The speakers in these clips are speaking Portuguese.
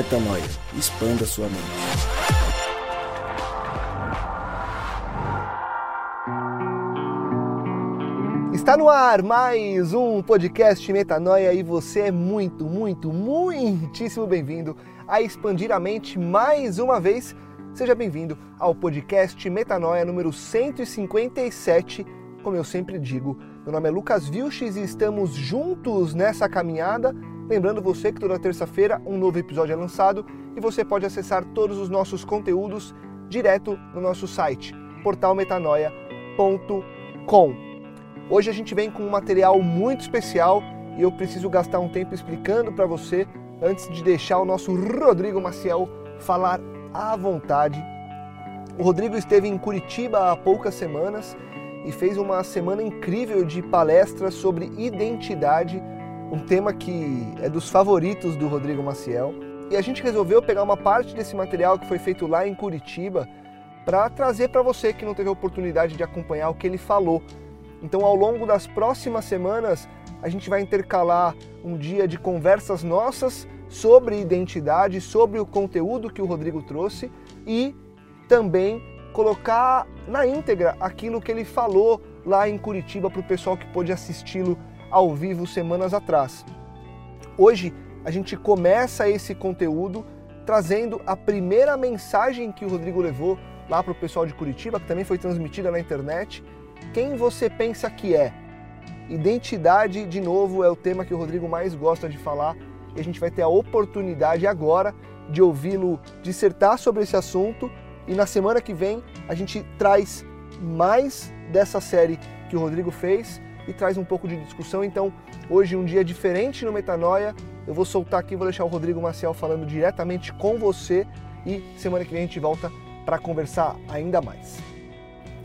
Metanoia. Expanda sua mente. Está no ar mais um podcast Metanoia e você é muito, muito, muitíssimo bem-vindo a expandir a mente mais uma vez. Seja bem-vindo ao podcast Metanoia número 157. Como eu sempre digo, meu nome é Lucas Vilches e estamos juntos nessa caminhada. Lembrando você que toda terça-feira um novo episódio é lançado e você pode acessar todos os nossos conteúdos direto no nosso site, portalmetanoia.com. Hoje a gente vem com um material muito especial e eu preciso gastar um tempo explicando para você antes de deixar o nosso Rodrigo Maciel falar à vontade. O Rodrigo esteve em Curitiba há poucas semanas e fez uma semana incrível de palestras sobre identidade, um tema que é dos favoritos do Rodrigo Maciel. E a gente resolveu pegar uma parte desse material que foi feito lá em Curitiba para trazer para você que não teve a oportunidade de acompanhar o que ele falou. Então, ao longo das próximas semanas, a gente vai intercalar um dia de conversas nossas sobre identidade, sobre o conteúdo que o Rodrigo trouxe e também colocar na íntegra aquilo que ele falou lá em Curitiba para o pessoal que pôde assisti-lo ao vivo semanas atrás. Hoje a gente começa esse conteúdo trazendo a primeira mensagem que o Rodrigo levou lá para o pessoal de Curitiba, que também foi transmitida na internet. Quem você pensa que é? Identidade, de novo, é o tema que o Rodrigo mais gosta de falar e a gente vai ter a oportunidade agora de ouvi-lo dissertar sobre esse assunto e na semana que vem a gente traz mais dessa série que o Rodrigo fez e traz um pouco de discussão. Então, hoje um dia diferente no Metanoia. Eu vou soltar aqui, vou deixar o Rodrigo Maciel falando diretamente com você e semana que vem a gente volta para conversar ainda mais.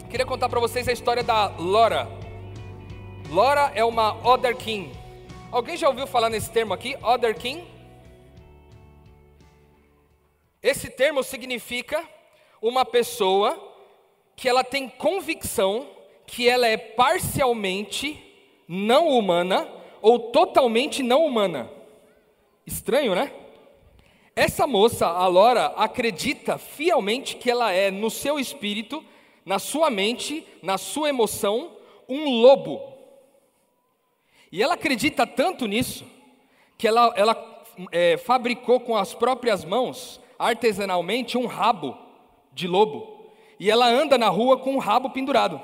Queria contar para vocês a história da Laura. Laura é uma Other King. Alguém já ouviu falar nesse termo aqui, Other King? Esse termo significa uma pessoa que ela tem convicção que ela é parcialmente não humana ou totalmente não humana. Estranho, né? Essa moça, a Laura, acredita fielmente que ela é, no seu espírito, na sua mente, na sua emoção, um lobo. E ela acredita tanto nisso, que ela, ela é, fabricou com as próprias mãos, artesanalmente, um rabo de lobo. E ela anda na rua com o rabo pendurado.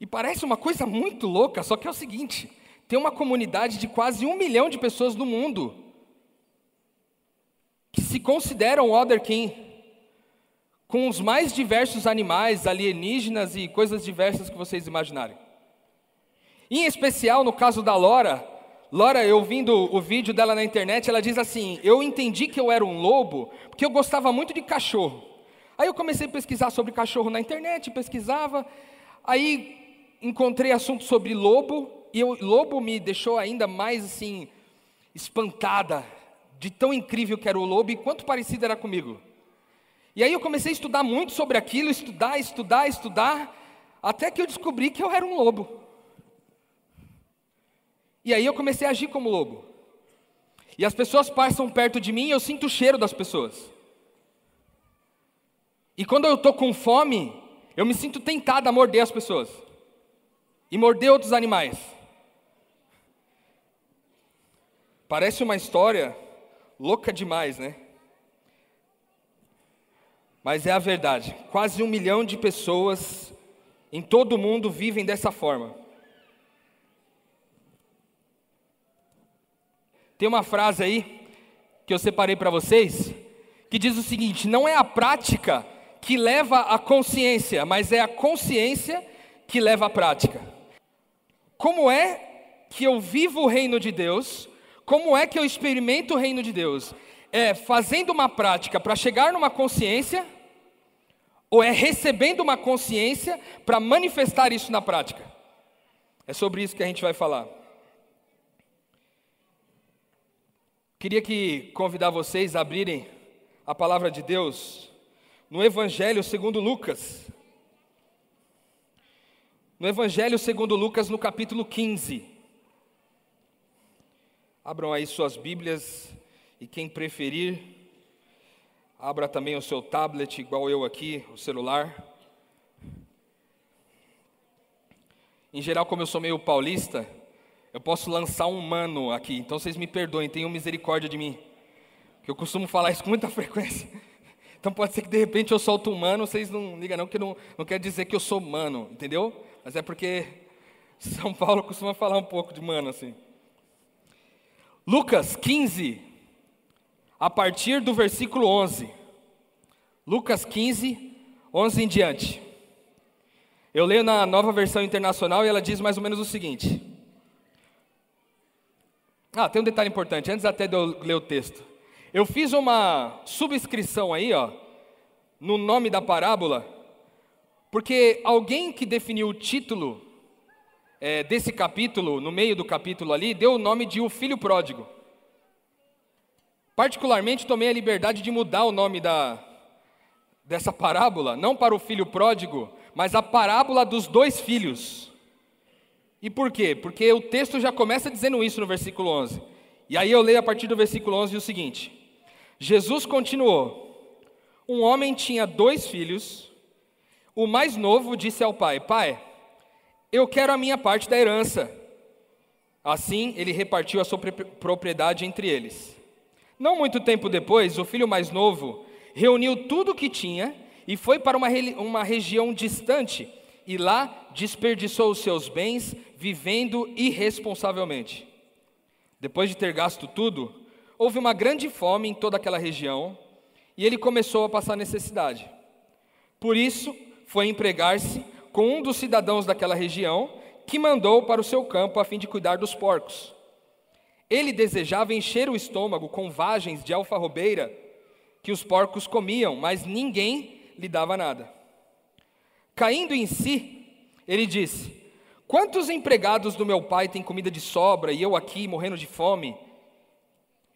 E parece uma coisa muito louca, só que é o seguinte: tem uma comunidade de quase um milhão de pessoas no mundo que se consideram Other King, com os mais diversos animais, alienígenas e coisas diversas que vocês imaginarem. Em especial no caso da Lora, Lora, eu vindo o vídeo dela na internet, ela diz assim: Eu entendi que eu era um lobo porque eu gostava muito de cachorro. Aí eu comecei a pesquisar sobre cachorro na internet, pesquisava, aí encontrei assunto sobre lobo, e o lobo me deixou ainda mais assim, espantada, de tão incrível que era o lobo e quanto parecido era comigo. E aí eu comecei a estudar muito sobre aquilo, estudar, estudar, estudar, até que eu descobri que eu era um lobo. E aí eu comecei a agir como lobo. E as pessoas passam perto de mim e eu sinto o cheiro das pessoas. E quando eu estou com fome, eu me sinto tentado a morder as pessoas e morder outros animais. Parece uma história louca demais, né? Mas é a verdade. Quase um milhão de pessoas em todo o mundo vivem dessa forma. Tem uma frase aí que eu separei para vocês que diz o seguinte: não é a prática que leva à consciência, mas é a consciência que leva à prática. Como é que eu vivo o reino de Deus? Como é que eu experimento o reino de Deus? É fazendo uma prática para chegar numa consciência? Ou é recebendo uma consciência para manifestar isso na prática? É sobre isso que a gente vai falar. Queria que convidar vocês a abrirem a palavra de Deus no Evangelho segundo Lucas. No Evangelho segundo Lucas, no capítulo 15. Abram aí suas Bíblias E quem preferir, abra também o seu tablet, igual eu aqui, o celular. Em geral, como eu sou meio paulista, eu posso lançar um mano aqui, então vocês me perdoem, tenham misericórdia de mim. Que eu costumo falar isso com muita frequência. Então pode ser que de repente eu solte um mano, vocês não ligam não, que não, não quer dizer que eu sou mano, entendeu? Mas é porque São Paulo costuma falar um pouco de mano assim. Lucas 15, a partir do versículo 11. Lucas 15, 11 em diante. Eu leio na nova versão internacional e ela diz mais ou menos o seguinte. Ah, tem um detalhe importante, antes até de eu ler o texto. Eu fiz uma subscrição aí, ó, no nome da parábola, porque alguém que definiu o título é, desse capítulo, no meio do capítulo ali, deu o nome de O Filho Pródigo. Particularmente, tomei a liberdade de mudar o nome da, dessa parábola, não para o filho pródigo, mas a parábola dos dois filhos. E por quê? Porque o texto já começa dizendo isso no versículo 11. E aí eu leio a partir do versículo 11 o seguinte: Jesus continuou: Um homem tinha dois filhos. O mais novo disse ao pai: Pai, eu quero a minha parte da herança. Assim, ele repartiu a sua propriedade entre eles. Não muito tempo depois, o filho mais novo reuniu tudo o que tinha e foi para uma, uma região distante e lá desperdiçou os seus bens vivendo irresponsavelmente. Depois de ter gasto tudo, houve uma grande fome em toda aquela região e ele começou a passar necessidade. Por isso, foi empregar-se com um dos cidadãos daquela região que mandou para o seu campo a fim de cuidar dos porcos. Ele desejava encher o estômago com vagens de alfarrobeira que os porcos comiam, mas ninguém lhe dava nada. Caindo em si, ele disse: Quantos empregados do meu pai têm comida de sobra e eu aqui morrendo de fome?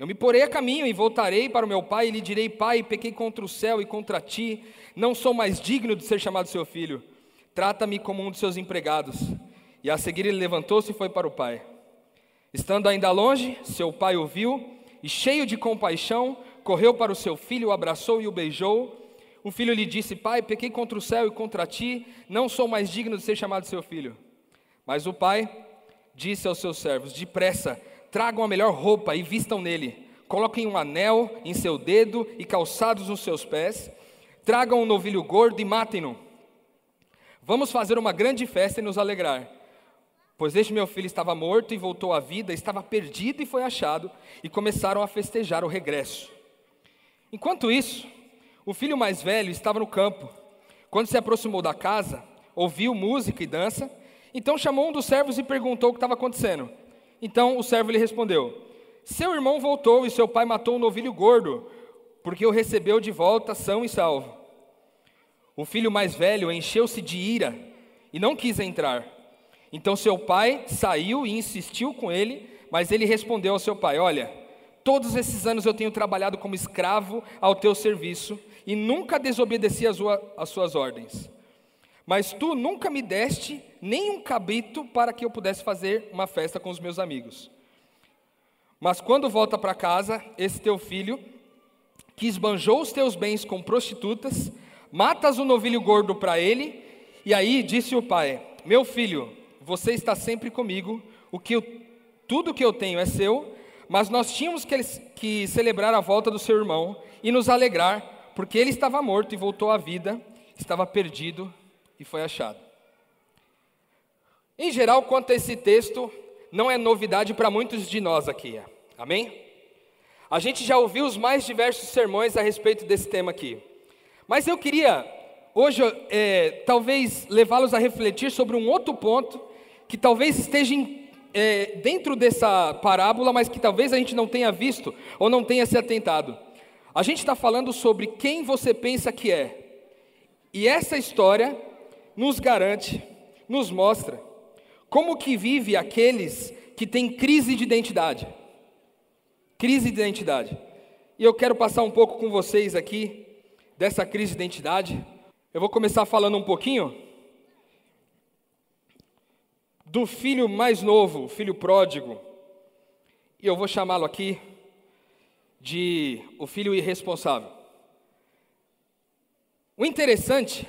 Eu me porei a caminho e voltarei para o meu pai e lhe direi: Pai, pequei contra o céu e contra ti, não sou mais digno de ser chamado seu filho. Trata-me como um de seus empregados. E a seguir ele levantou-se e foi para o pai. Estando ainda longe, seu pai o viu e, cheio de compaixão, correu para o seu filho, o abraçou e o beijou. O filho lhe disse: Pai, pequei contra o céu e contra ti, não sou mais digno de ser chamado seu filho. Mas o pai disse aos seus servos: Depressa, tragam a melhor roupa e vistam nele. Coloquem um anel em seu dedo e calçados nos seus pés. Tragam um novilho gordo e matem-no. Vamos fazer uma grande festa e nos alegrar. Pois este meu filho estava morto e voltou à vida, estava perdido e foi achado, e começaram a festejar o regresso. Enquanto isso, o filho mais velho estava no campo. Quando se aproximou da casa, ouviu música e dança, então chamou um dos servos e perguntou o que estava acontecendo. Então o servo lhe respondeu: Seu irmão voltou e seu pai matou um novilho gordo, porque o recebeu de volta são e salvo. O filho mais velho encheu-se de ira e não quis entrar. Então seu pai saiu e insistiu com ele, mas ele respondeu ao seu pai: Olha, todos esses anos eu tenho trabalhado como escravo ao teu serviço e nunca desobedeci às suas ordens. Mas tu nunca me deste nem um cabrito para que eu pudesse fazer uma festa com os meus amigos. Mas quando volta para casa, esse teu filho, que esbanjou os teus bens com prostitutas, matas o um novilho gordo para ele, e aí disse o pai: Meu filho, você está sempre comigo, o que eu, tudo que eu tenho é seu, mas nós tínhamos que, que celebrar a volta do seu irmão e nos alegrar, porque ele estava morto e voltou à vida, estava perdido e foi achado. Em geral, quanto a esse texto, não é novidade para muitos de nós aqui, amém? A gente já ouviu os mais diversos sermões a respeito desse tema aqui, mas eu queria hoje, é, talvez, levá-los a refletir sobre um outro ponto que talvez esteja em, é, dentro dessa parábola, mas que talvez a gente não tenha visto ou não tenha se atentado. A gente está falando sobre quem você pensa que é. E essa história nos garante, nos mostra como que vive aqueles que têm crise de identidade. Crise de identidade. E eu quero passar um pouco com vocês aqui dessa crise de identidade. Eu vou começar falando um pouquinho do filho mais novo, filho pródigo. E eu vou chamá-lo aqui de o filho irresponsável. O interessante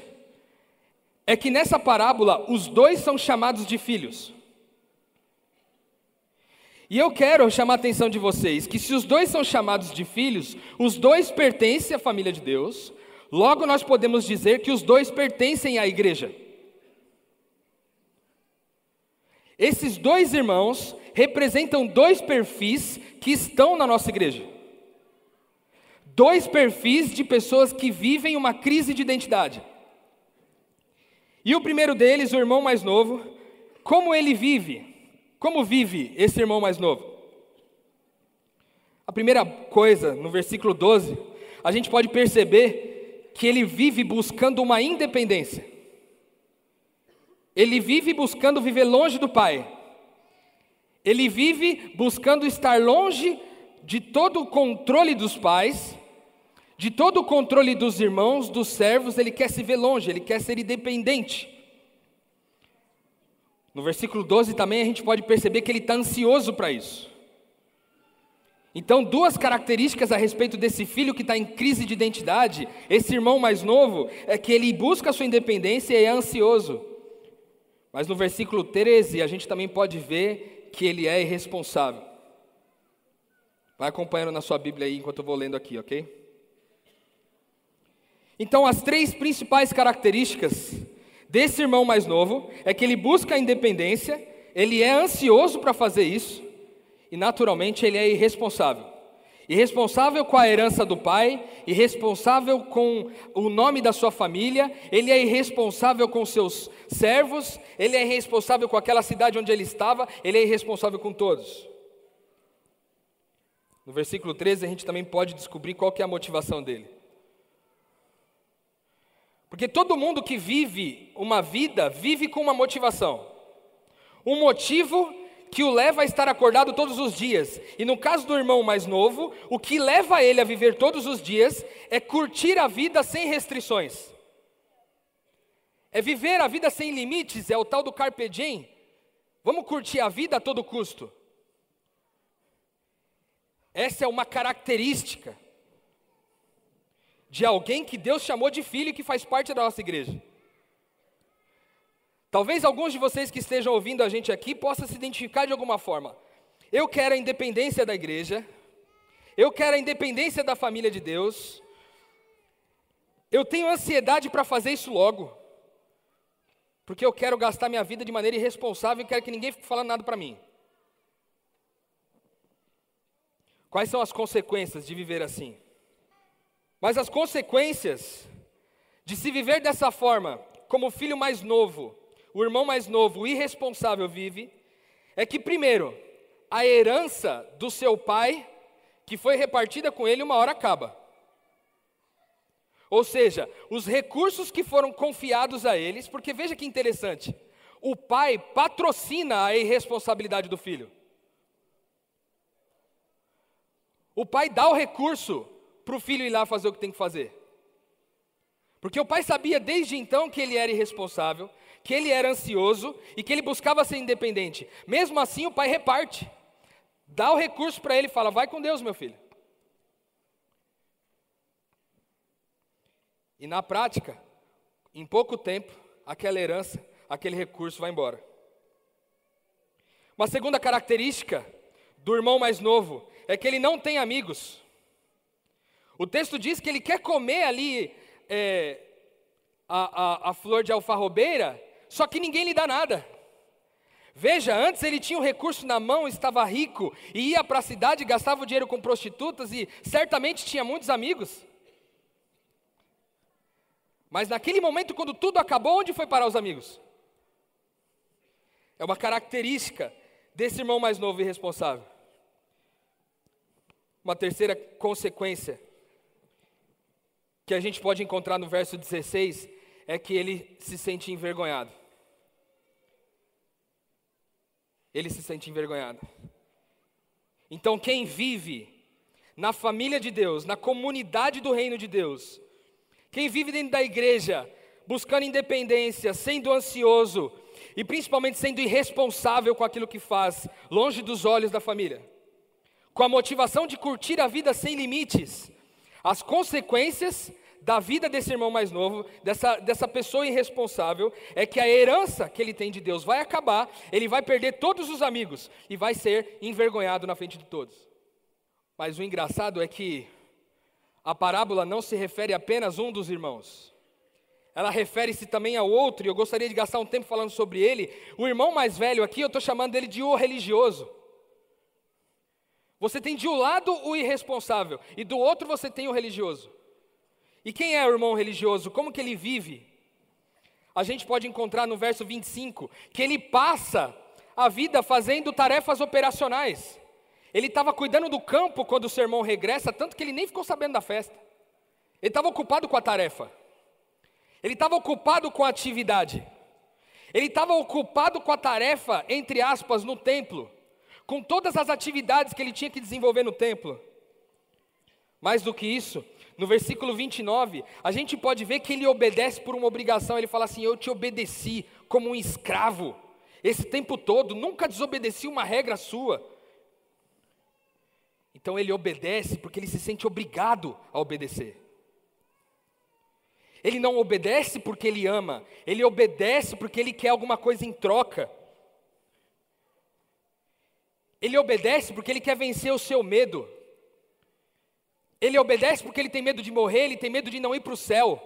é que nessa parábola os dois são chamados de filhos. E eu quero chamar a atenção de vocês que se os dois são chamados de filhos, os dois pertencem à família de Deus, logo nós podemos dizer que os dois pertencem à igreja. Esses dois irmãos representam dois perfis que estão na nossa igreja. Dois perfis de pessoas que vivem uma crise de identidade. E o primeiro deles, o irmão mais novo, como ele vive? Como vive esse irmão mais novo? A primeira coisa, no versículo 12, a gente pode perceber que ele vive buscando uma independência. Ele vive buscando viver longe do pai. Ele vive buscando estar longe de todo o controle dos pais, de todo o controle dos irmãos, dos servos, ele quer se ver longe, ele quer ser independente. No versículo 12 também a gente pode perceber que ele está ansioso para isso. Então, duas características a respeito desse filho que está em crise de identidade, esse irmão mais novo, é que ele busca a sua independência e é ansioso. Mas no versículo 13 a gente também pode ver que ele é irresponsável. Vai acompanhando na sua Bíblia aí enquanto eu vou lendo aqui, ok? Então, as três principais características desse irmão mais novo é que ele busca a independência, ele é ansioso para fazer isso e, naturalmente, ele é irresponsável. Irresponsável com a herança do pai, irresponsável com o nome da sua família, ele é irresponsável com seus servos, ele é irresponsável com aquela cidade onde ele estava, ele é irresponsável com todos. No versículo 13 a gente também pode descobrir qual que é a motivação dele. Porque todo mundo que vive uma vida, vive com uma motivação. Um motivo que o leva a estar acordado todos os dias. E no caso do irmão mais novo, o que leva ele a viver todos os dias é curtir a vida sem restrições. É viver a vida sem limites, é o tal do carpe diem. Vamos curtir a vida a todo custo. Essa é uma característica de alguém que Deus chamou de filho e que faz parte da nossa igreja. Talvez alguns de vocês que estejam ouvindo a gente aqui possam se identificar de alguma forma. Eu quero a independência da igreja, eu quero a independência da família de Deus, eu tenho ansiedade para fazer isso logo, porque eu quero gastar minha vida de maneira irresponsável e quero que ninguém fique falando nada para mim. Quais são as consequências de viver assim? Mas as consequências de se viver dessa forma, como o filho mais novo, o irmão mais novo, o irresponsável vive, é que, primeiro, a herança do seu pai, que foi repartida com ele, uma hora acaba. Ou seja, os recursos que foram confiados a eles, porque veja que interessante, o pai patrocina a irresponsabilidade do filho. O pai dá o recurso para o filho ir lá fazer o que tem que fazer. Porque o pai sabia desde então que ele era irresponsável, que ele era ansioso e que ele buscava ser independente. Mesmo assim, o pai reparte, dá o recurso para ele e fala: Vai com Deus, meu filho. E na prática, em pouco tempo, aquela herança, aquele recurso vai embora. Uma segunda característica do irmão mais novo é que ele não tem amigos. O texto diz que ele quer comer ali é, a, a, a flor de alfarrobeira, só que ninguém lhe dá nada. Veja, antes ele tinha o um recurso na mão, estava rico, e ia para a cidade, gastava o dinheiro com prostitutas e certamente tinha muitos amigos. Mas naquele momento, quando tudo acabou, onde foi parar os amigos? É uma característica desse irmão mais novo e responsável. Uma terceira consequência que a gente pode encontrar no verso 16 é que ele se sente envergonhado. Ele se sente envergonhado. Então, quem vive na família de Deus, na comunidade do reino de Deus, quem vive dentro da igreja, buscando independência, sendo ansioso e principalmente sendo irresponsável com aquilo que faz, longe dos olhos da família. com a motivação de curtir a vida sem limites. As consequências da vida desse irmão mais novo, dessa, dessa pessoa irresponsável, é que a herança que ele tem de Deus vai acabar, ele vai perder todos os amigos e vai ser envergonhado na frente de todos. Mas o engraçado é que a parábola não se refere apenas a um dos irmãos. Ela refere-se também ao outro, e eu gostaria de gastar um tempo falando sobre ele. O irmão mais velho aqui, eu estou chamando ele de o religioso. Você tem de um lado o irresponsável, e do outro você tem o religioso. E quem é o irmão religioso? Como que ele vive? A gente pode encontrar no verso 25 que ele passa a vida fazendo tarefas operacionais. Ele estava cuidando do campo quando o sermão regressa, tanto que ele nem ficou sabendo da festa. Ele estava ocupado com a tarefa. Ele estava ocupado com a atividade. Ele estava ocupado com a tarefa, entre aspas, no templo, com todas as atividades que ele tinha que desenvolver no templo. Mais do que isso, no versículo 29, a gente pode ver que ele obedece por uma obrigação. Ele fala assim: Eu te obedeci como um escravo, esse tempo todo, nunca desobedeci uma regra sua. Então ele obedece porque ele se sente obrigado a obedecer. Ele não obedece porque ele ama, ele obedece porque ele quer alguma coisa em troca. Ele obedece porque ele quer vencer o seu medo. Ele obedece porque ele tem medo de morrer, ele tem medo de não ir para o céu.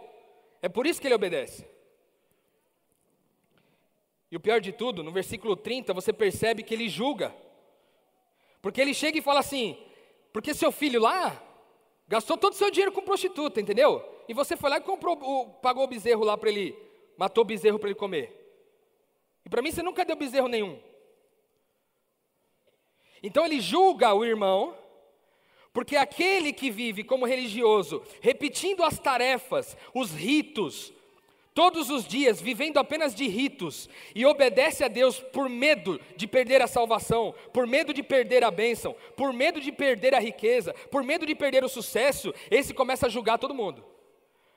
É por isso que ele obedece. E o pior de tudo, no versículo 30, você percebe que ele julga. Porque ele chega e fala assim: porque seu filho lá gastou todo o seu dinheiro com prostituta, entendeu? E você foi lá e comprou, pagou o bezerro lá para ele, matou o bezerro para ele comer. E para mim você nunca deu bezerro nenhum. Então ele julga o irmão porque aquele que vive como religioso, repetindo as tarefas, os ritos, todos os dias, vivendo apenas de ritos, e obedece a Deus por medo de perder a salvação, por medo de perder a bênção, por medo de perder a riqueza, por medo de perder o sucesso, esse começa a julgar todo mundo.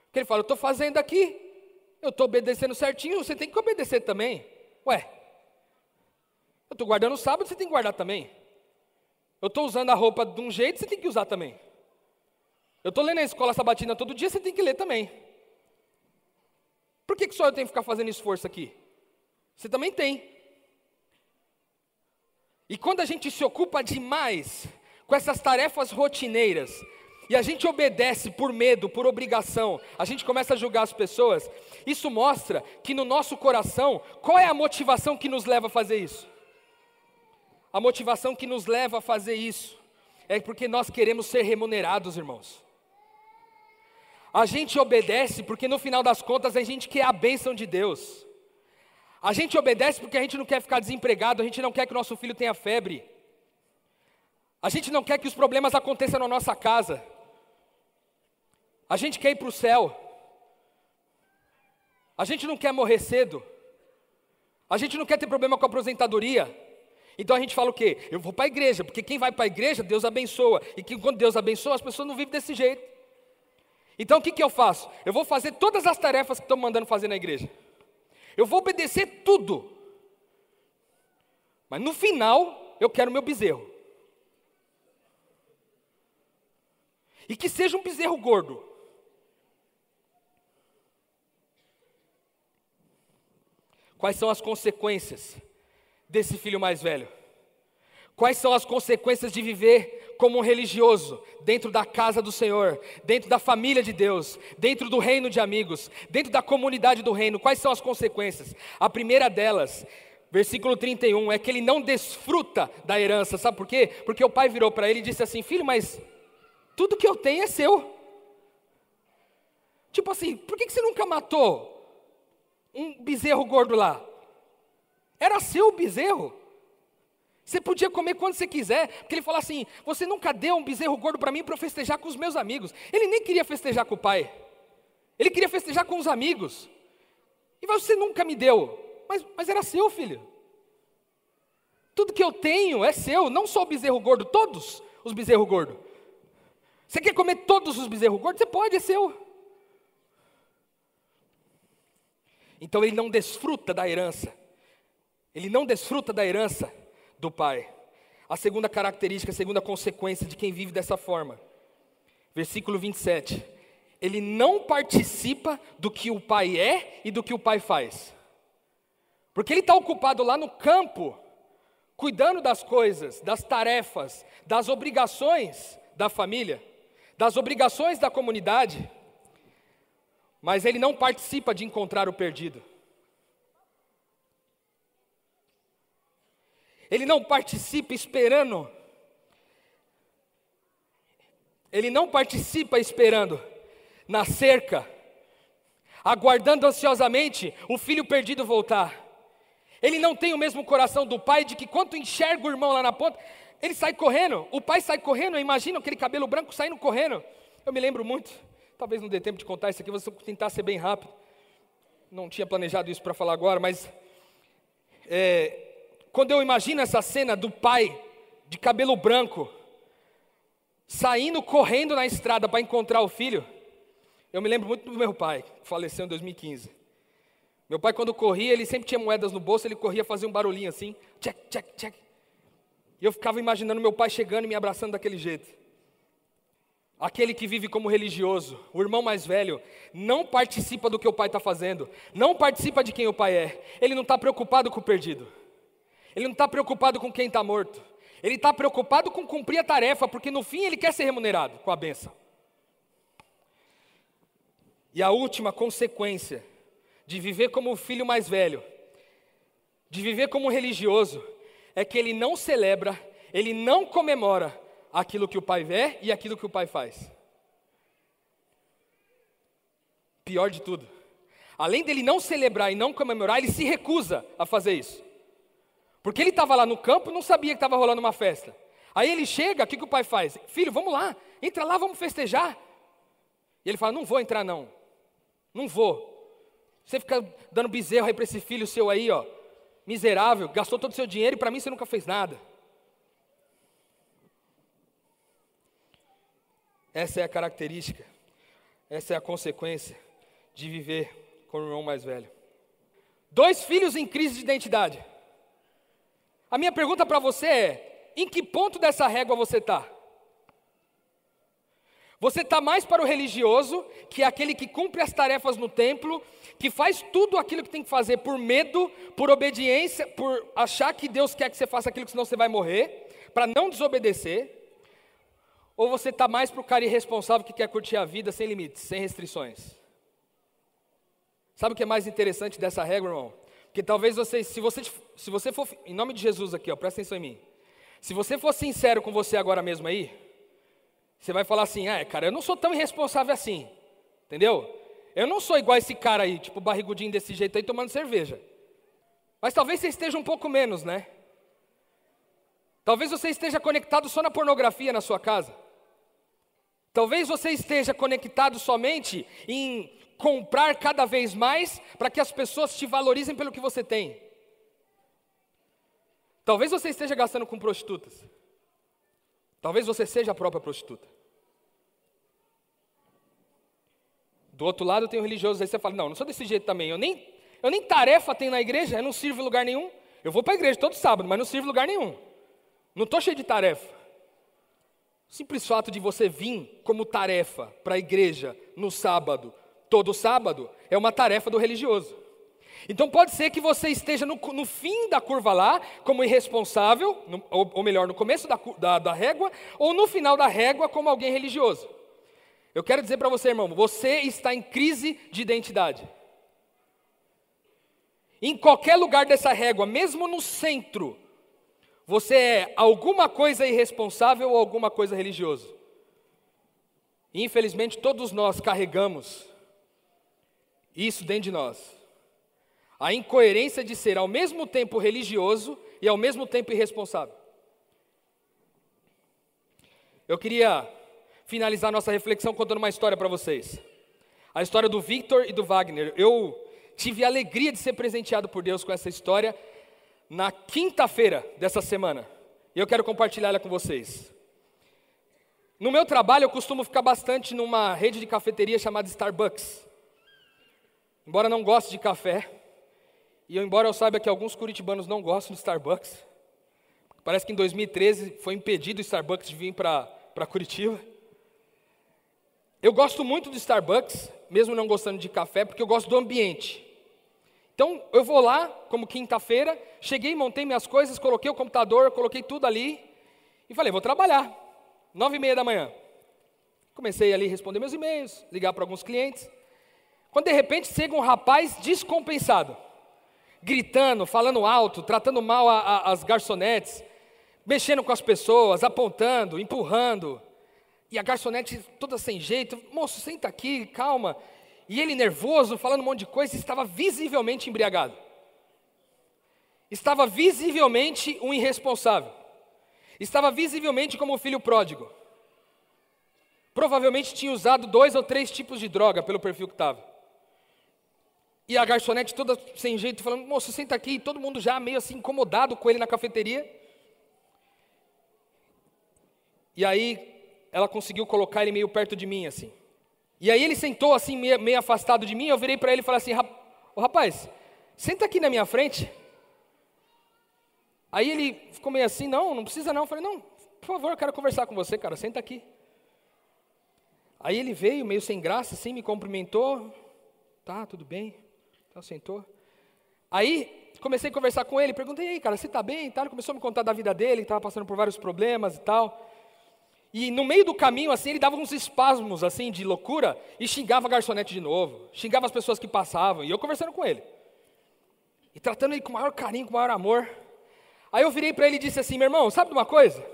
Porque ele fala: Eu estou fazendo aqui, eu estou obedecendo certinho, você tem que obedecer também. Ué, eu estou guardando o sábado, você tem que guardar também. Eu estou usando a roupa de um jeito, você tem que usar também. Eu estou lendo a escola sabatina todo dia, você tem que ler também. Por que, que só eu tenho que ficar fazendo esforço aqui? Você também tem. E quando a gente se ocupa demais com essas tarefas rotineiras, e a gente obedece por medo, por obrigação, a gente começa a julgar as pessoas, isso mostra que no nosso coração, qual é a motivação que nos leva a fazer isso? A motivação que nos leva a fazer isso é porque nós queremos ser remunerados, irmãos. A gente obedece porque no final das contas a gente quer a bênção de Deus. A gente obedece porque a gente não quer ficar desempregado, a gente não quer que o nosso filho tenha febre. A gente não quer que os problemas aconteçam na nossa casa. A gente quer ir para o céu. A gente não quer morrer cedo. A gente não quer ter problema com a aposentadoria. Então a gente fala o quê? Eu vou para a igreja, porque quem vai para a igreja, Deus abençoa. E que quando Deus abençoa, as pessoas não vivem desse jeito. Então o que, que eu faço? Eu vou fazer todas as tarefas que estão mandando fazer na igreja. Eu vou obedecer tudo. Mas no final, eu quero meu bezerro. E que seja um bezerro gordo. Quais são as consequências desse filho mais velho? Quais são as consequências de viver como um religioso dentro da casa do Senhor, dentro da família de Deus, dentro do reino de amigos, dentro da comunidade do reino? Quais são as consequências? A primeira delas, versículo 31, é que ele não desfruta da herança. Sabe por quê? Porque o pai virou para ele e disse assim: Filho, mas tudo que eu tenho é seu. Tipo assim, por que você nunca matou um bezerro gordo lá? Era seu bezerro. Você podia comer quando você quiser, porque ele falou assim: Você nunca deu um bezerro gordo para mim para eu festejar com os meus amigos. Ele nem queria festejar com o pai, ele queria festejar com os amigos. E você nunca me deu, mas, mas era seu, filho. Tudo que eu tenho é seu, não só o bezerro gordo, todos os bezerros gordos. Você quer comer todos os bezerros gordos? Você pode, é seu. Então ele não desfruta da herança ele não desfruta da herança do pai. A segunda característica, a segunda consequência de quem vive dessa forma. Versículo 27. Ele não participa do que o pai é e do que o pai faz. Porque ele está ocupado lá no campo, cuidando das coisas, das tarefas, das obrigações da família, das obrigações da comunidade, mas ele não participa de encontrar o perdido. Ele não participa esperando. Ele não participa esperando na cerca, aguardando ansiosamente o filho perdido voltar. Ele não tem o mesmo coração do pai de que quando enxerga o irmão lá na ponta, ele sai correndo. O pai sai correndo, imagina aquele cabelo branco saindo correndo. Eu me lembro muito, talvez não dê tempo de contar isso aqui, vou tentar ser bem rápido. Não tinha planejado isso para falar agora, mas é, quando eu imagino essa cena do pai de cabelo branco saindo correndo na estrada para encontrar o filho, eu me lembro muito do meu pai, que faleceu em 2015. Meu pai, quando corria, ele sempre tinha moedas no bolso, ele corria fazer um barulhinho assim, check, check, check. E eu ficava imaginando meu pai chegando e me abraçando daquele jeito. Aquele que vive como religioso, o irmão mais velho, não participa do que o pai está fazendo, não participa de quem o pai é, ele não está preocupado com o perdido. Ele não está preocupado com quem está morto. Ele está preocupado com cumprir a tarefa, porque no fim ele quer ser remunerado com a benção. E a última consequência de viver como o filho mais velho, de viver como religioso, é que ele não celebra, ele não comemora aquilo que o pai vê e aquilo que o pai faz. Pior de tudo, além dele não celebrar e não comemorar, ele se recusa a fazer isso. Porque ele estava lá no campo não sabia que estava rolando uma festa. Aí ele chega, o que, que o pai faz? Filho, vamos lá, entra lá, vamos festejar. E ele fala: Não vou entrar, não. Não vou. Você fica dando bezerro aí para esse filho seu aí, ó, miserável, gastou todo o seu dinheiro e para mim você nunca fez nada. Essa é a característica, essa é a consequência de viver com o irmão mais velho. Dois filhos em crise de identidade. A minha pergunta para você é: em que ponto dessa régua você está? Você está mais para o religioso, que é aquele que cumpre as tarefas no templo, que faz tudo aquilo que tem que fazer por medo, por obediência, por achar que Deus quer que você faça aquilo que senão você vai morrer, para não desobedecer? Ou você está mais para o cara irresponsável que quer curtir a vida sem limites, sem restrições? Sabe o que é mais interessante dessa regra, irmão? Porque talvez você, se você, se você for, em nome de Jesus aqui, ó, presta atenção em mim. Se você for sincero com você agora mesmo aí, você vai falar assim, ah, cara, eu não sou tão irresponsável assim, entendeu? Eu não sou igual esse cara aí, tipo barrigudinho desse jeito aí, tomando cerveja. Mas talvez você esteja um pouco menos, né? Talvez você esteja conectado só na pornografia na sua casa. Talvez você esteja conectado somente em comprar cada vez mais para que as pessoas te valorizem pelo que você tem. Talvez você esteja gastando com prostitutas. Talvez você seja a própria prostituta. Do outro lado tem o religioso, aí você fala: Não, não sou desse jeito também. Eu nem, eu nem tarefa tenho na igreja, eu não sirvo em lugar nenhum. Eu vou para a igreja todo sábado, mas não sirvo em lugar nenhum. Não estou cheio de tarefa. O simples fato de você vir como tarefa para a igreja no sábado todo sábado, é uma tarefa do religioso. Então pode ser que você esteja no, no fim da curva lá, como irresponsável, no, ou, ou, melhor, no começo da, da, da régua, ou no final da régua, como alguém religioso. Eu quero dizer para você, irmão, você está em crise de identidade. Em qualquer lugar dessa régua, mesmo no centro, você é alguma coisa irresponsável ou alguma coisa religioso. infelizmente, todos nós carregamos isso dentro de nós. A incoerência de ser ao mesmo tempo religioso e ao mesmo tempo irresponsável. Eu queria finalizar nossa reflexão contando uma história para vocês. A história do Victor e do Wagner. Eu tive a alegria de ser presenteado por Deus com essa história na quinta-feira dessa semana. E eu quero compartilhar ela com vocês. No meu trabalho, eu costumo ficar bastante numa rede de cafeteria chamada Starbucks. Embora não goste de café, e eu, embora eu saiba que alguns curitibanos não gostam de Starbucks, Parece que em 2013 foi impedido o Starbucks de vir para Curitiba. Eu gosto muito do Starbucks, mesmo não gostando de café, porque eu gosto do ambiente. Então eu vou lá, como quinta-feira, cheguei, montei minhas coisas, coloquei o computador, coloquei tudo ali e falei, vou trabalhar. Nove e meia da manhã. Comecei ali a responder meus e-mails, ligar para alguns clientes. Quando de repente chega um rapaz descompensado, gritando, falando alto, tratando mal a, a, as garçonetes, mexendo com as pessoas, apontando, empurrando. E a garçonete toda sem jeito, moço, senta aqui, calma. E ele nervoso, falando um monte de coisa, estava visivelmente embriagado. Estava visivelmente um irresponsável. Estava visivelmente como o filho pródigo. Provavelmente tinha usado dois ou três tipos de droga pelo perfil que estava. E a garçonete toda sem jeito, falando, moço, senta aqui, e todo mundo já meio assim incomodado com ele na cafeteria. E aí ela conseguiu colocar ele meio perto de mim, assim. E aí ele sentou assim, meio, meio afastado de mim, eu virei para ele e falei assim, Ô, rapaz, senta aqui na minha frente. Aí ele ficou meio assim, não, não precisa não. Eu falei, não, por favor, eu quero conversar com você, cara, senta aqui. Aí ele veio, meio sem graça, assim, me cumprimentou. Tá, tudo bem. Então sentou. Aí comecei a conversar com ele, perguntei, aí, cara, você está bem? Ele começou a me contar da vida dele, estava passando por vários problemas e tal. E no meio do caminho, assim, ele dava uns espasmos, assim, de loucura e xingava a garçonete de novo, xingava as pessoas que passavam, e eu conversando com ele. E tratando ele com o maior carinho, com o maior amor. Aí eu virei para ele e disse assim: meu irmão, sabe de uma coisa?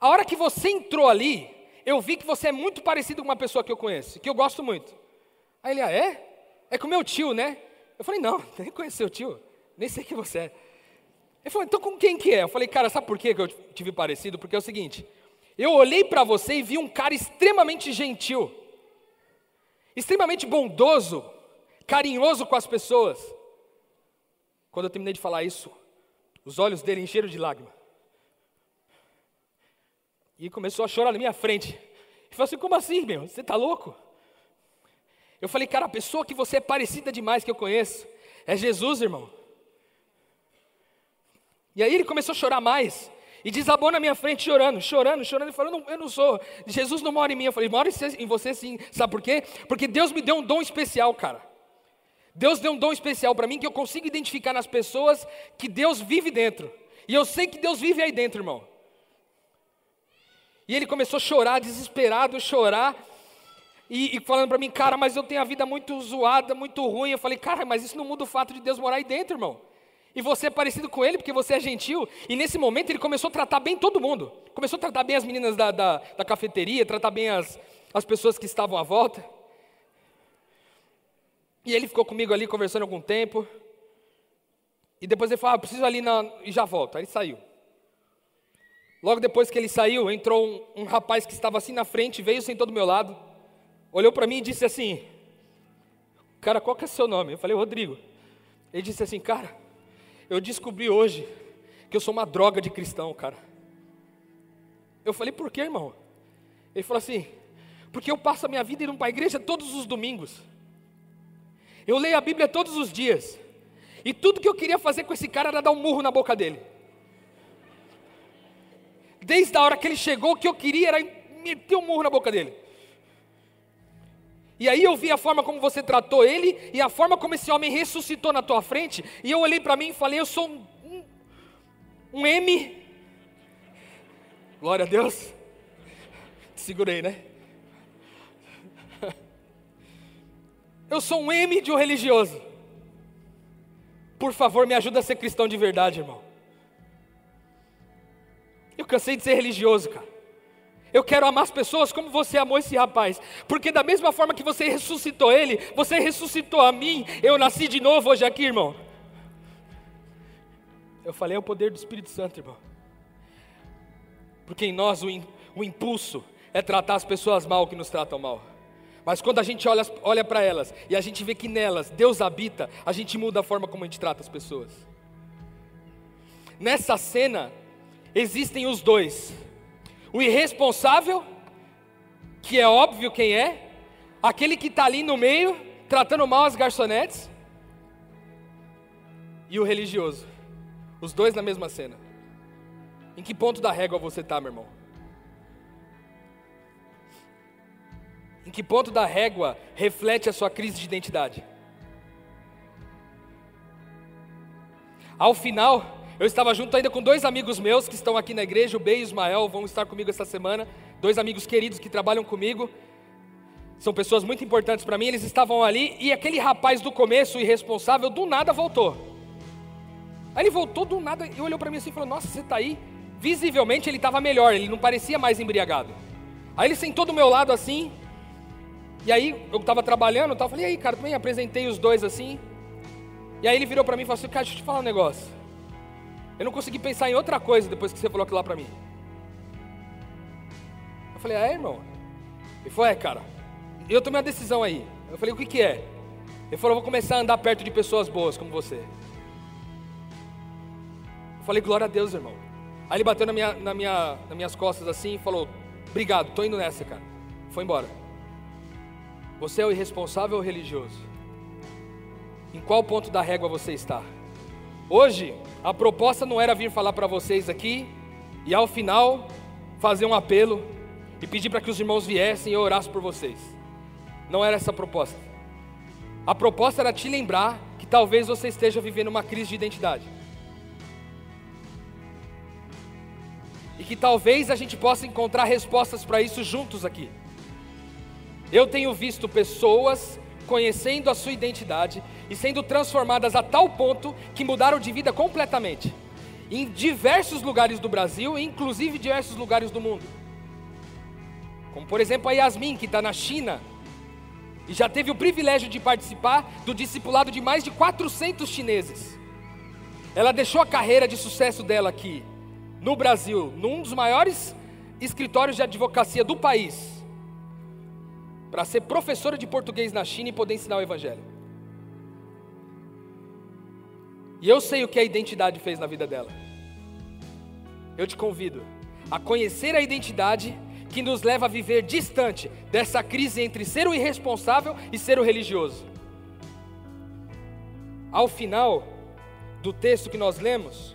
A hora que você entrou ali, eu vi que você é muito parecido com uma pessoa que eu conheço, que eu gosto muito. Aí ele, ah, é? É com meu tio, né? Eu falei, não, nem conheço seu tio, nem sei quem você é. Ele falou, então com quem que é? Eu falei, cara, sabe por que eu tive parecido? Porque é o seguinte, eu olhei para você e vi um cara extremamente gentil, extremamente bondoso, carinhoso com as pessoas. Quando eu terminei de falar isso, os olhos dele encheram de lágrimas. E começou a chorar na minha frente. Ele falou assim: Como assim, meu? Você está louco? Eu falei, cara, a pessoa que você é parecida demais que eu conheço é Jesus, irmão. E aí ele começou a chorar mais. E desabou na minha frente chorando, chorando, chorando, e falando, eu não sou, Jesus não mora em mim. Eu falei, mora em você sim. Sabe por quê? Porque Deus me deu um dom especial, cara. Deus deu um dom especial para mim que eu consigo identificar nas pessoas que Deus vive dentro. E eu sei que Deus vive aí dentro, irmão. E ele começou a chorar, desesperado, chorar. E, e falando para mim, cara, mas eu tenho a vida muito zoada, muito ruim. Eu falei, cara, mas isso não muda o fato de Deus morar aí dentro, irmão. E você é parecido com ele porque você é gentil. E nesse momento ele começou a tratar bem todo mundo. Começou a tratar bem as meninas da, da, da cafeteria, tratar bem as, as pessoas que estavam à volta. E ele ficou comigo ali conversando algum tempo. E depois ele falou, ah, preciso ali na... e já volto. Aí ele saiu. Logo depois que ele saiu, entrou um, um rapaz que estava assim na frente, veio, sentou do meu lado, olhou para mim e disse assim, cara, qual que é seu nome? Eu falei, Rodrigo. Ele disse assim, cara, eu descobri hoje que eu sou uma droga de cristão, cara. Eu falei, por quê, irmão? Ele falou assim, porque eu passo a minha vida indo para a igreja todos os domingos. Eu leio a Bíblia todos os dias. E tudo que eu queria fazer com esse cara era dar um murro na boca dele. Desde a hora que ele chegou, o que eu queria era meter um murro na boca dele. E aí eu vi a forma como você tratou ele e a forma como esse homem ressuscitou na tua frente. E eu olhei para mim e falei: Eu sou um, um, um M. Glória a Deus. Segurei, né? Eu sou um M de um religioso. Por favor, me ajuda a ser cristão de verdade, irmão. Eu cansei de ser religioso, cara. Eu quero amar as pessoas como você amou esse rapaz. Porque da mesma forma que você ressuscitou ele, você ressuscitou a mim. Eu nasci de novo hoje aqui, irmão. Eu falei, é o poder do Espírito Santo, irmão. Porque em nós o, in, o impulso é tratar as pessoas mal que nos tratam mal. Mas quando a gente olha, olha para elas e a gente vê que nelas Deus habita, a gente muda a forma como a gente trata as pessoas. Nessa cena, existem os dois o irresponsável, que é óbvio quem é, aquele que está ali no meio, tratando mal as garçonetes, e o religioso, os dois na mesma cena. Em que ponto da régua você está, meu irmão? Em que ponto da régua reflete a sua crise de identidade? Ao final, eu estava junto ainda com dois amigos meus que estão aqui na igreja, o B e o Ismael, vão estar comigo essa semana. Dois amigos queridos que trabalham comigo. São pessoas muito importantes para mim. Eles estavam ali e aquele rapaz do começo, irresponsável, do nada voltou. Aí ele voltou do nada e olhou para mim assim e falou: Nossa, você está aí? Visivelmente ele estava melhor, ele não parecia mais embriagado. Aí ele sentou do meu lado assim. E aí eu estava trabalhando, eu falei: E aí, cara, também apresentei os dois assim. E aí ele virou para mim e falou assim: Cara, deixa eu te falar um negócio. Eu não consegui pensar em outra coisa depois que você falou aquilo lá para mim. Eu falei: Ah, é, irmão? Ele falou: É, cara. Eu tomei uma decisão aí. Eu falei: O que, que é? Ele falou: Vou começar a andar perto de pessoas boas como você. Eu falei: Glória a Deus, irmão. Aí ele bateu na minha, na minha, nas minhas costas assim e falou: Obrigado, tô indo nessa, cara. Foi embora. Você é o irresponsável ou religioso? Em qual ponto da régua você está? Hoje, a proposta não era vir falar para vocês aqui e ao final fazer um apelo e pedir para que os irmãos viessem e eu orasse por vocês. Não era essa a proposta. A proposta era te lembrar que talvez você esteja vivendo uma crise de identidade. E que talvez a gente possa encontrar respostas para isso juntos aqui. Eu tenho visto pessoas conhecendo a sua identidade e sendo transformadas a tal ponto que mudaram de vida completamente. Em diversos lugares do Brasil, inclusive diversos lugares do mundo. Como por exemplo a Yasmin, que está na China, e já teve o privilégio de participar do discipulado de mais de 400 chineses. Ela deixou a carreira de sucesso dela aqui, no Brasil, num dos maiores escritórios de advocacia do país, para ser professora de português na China e poder ensinar o Evangelho. E eu sei o que a identidade fez na vida dela. Eu te convido a conhecer a identidade que nos leva a viver distante dessa crise entre ser o irresponsável e ser o religioso. Ao final do texto que nós lemos,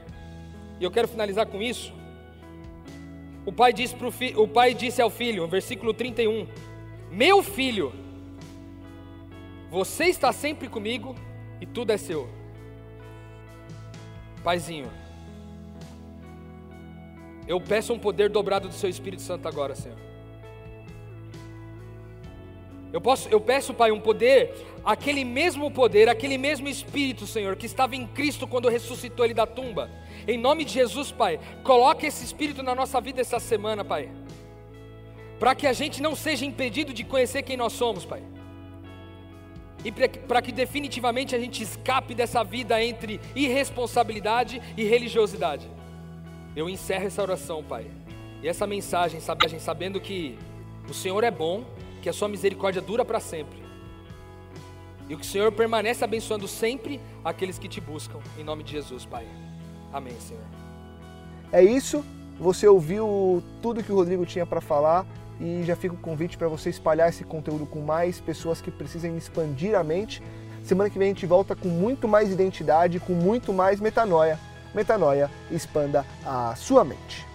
e eu quero finalizar com isso, o pai disse, pro fi, o pai disse ao filho, versículo 31, meu filho, você está sempre comigo e tudo é seu. Paizinho, eu peço um poder dobrado do seu Espírito Santo agora, Senhor. Eu, posso, eu peço, Pai, um poder, aquele mesmo poder, aquele mesmo Espírito, Senhor, que estava em Cristo quando ressuscitou Ele da tumba. Em nome de Jesus, Pai, coloque esse Espírito na nossa vida essa semana, Pai para que a gente não seja impedido de conhecer quem nós somos, Pai. E para que definitivamente a gente escape dessa vida entre irresponsabilidade e religiosidade. Eu encerro essa oração, Pai. E essa mensagem, sabendo que o Senhor é bom, que a sua misericórdia dura para sempre. E que o Senhor permanece abençoando sempre aqueles que te buscam. Em nome de Jesus, Pai. Amém, Senhor. É isso. Você ouviu tudo que o Rodrigo tinha para falar e já fica o convite para você espalhar esse conteúdo com mais pessoas que precisem expandir a mente. Semana que vem a gente volta com muito mais identidade, com muito mais metanoia. Metanoia, expanda a sua mente.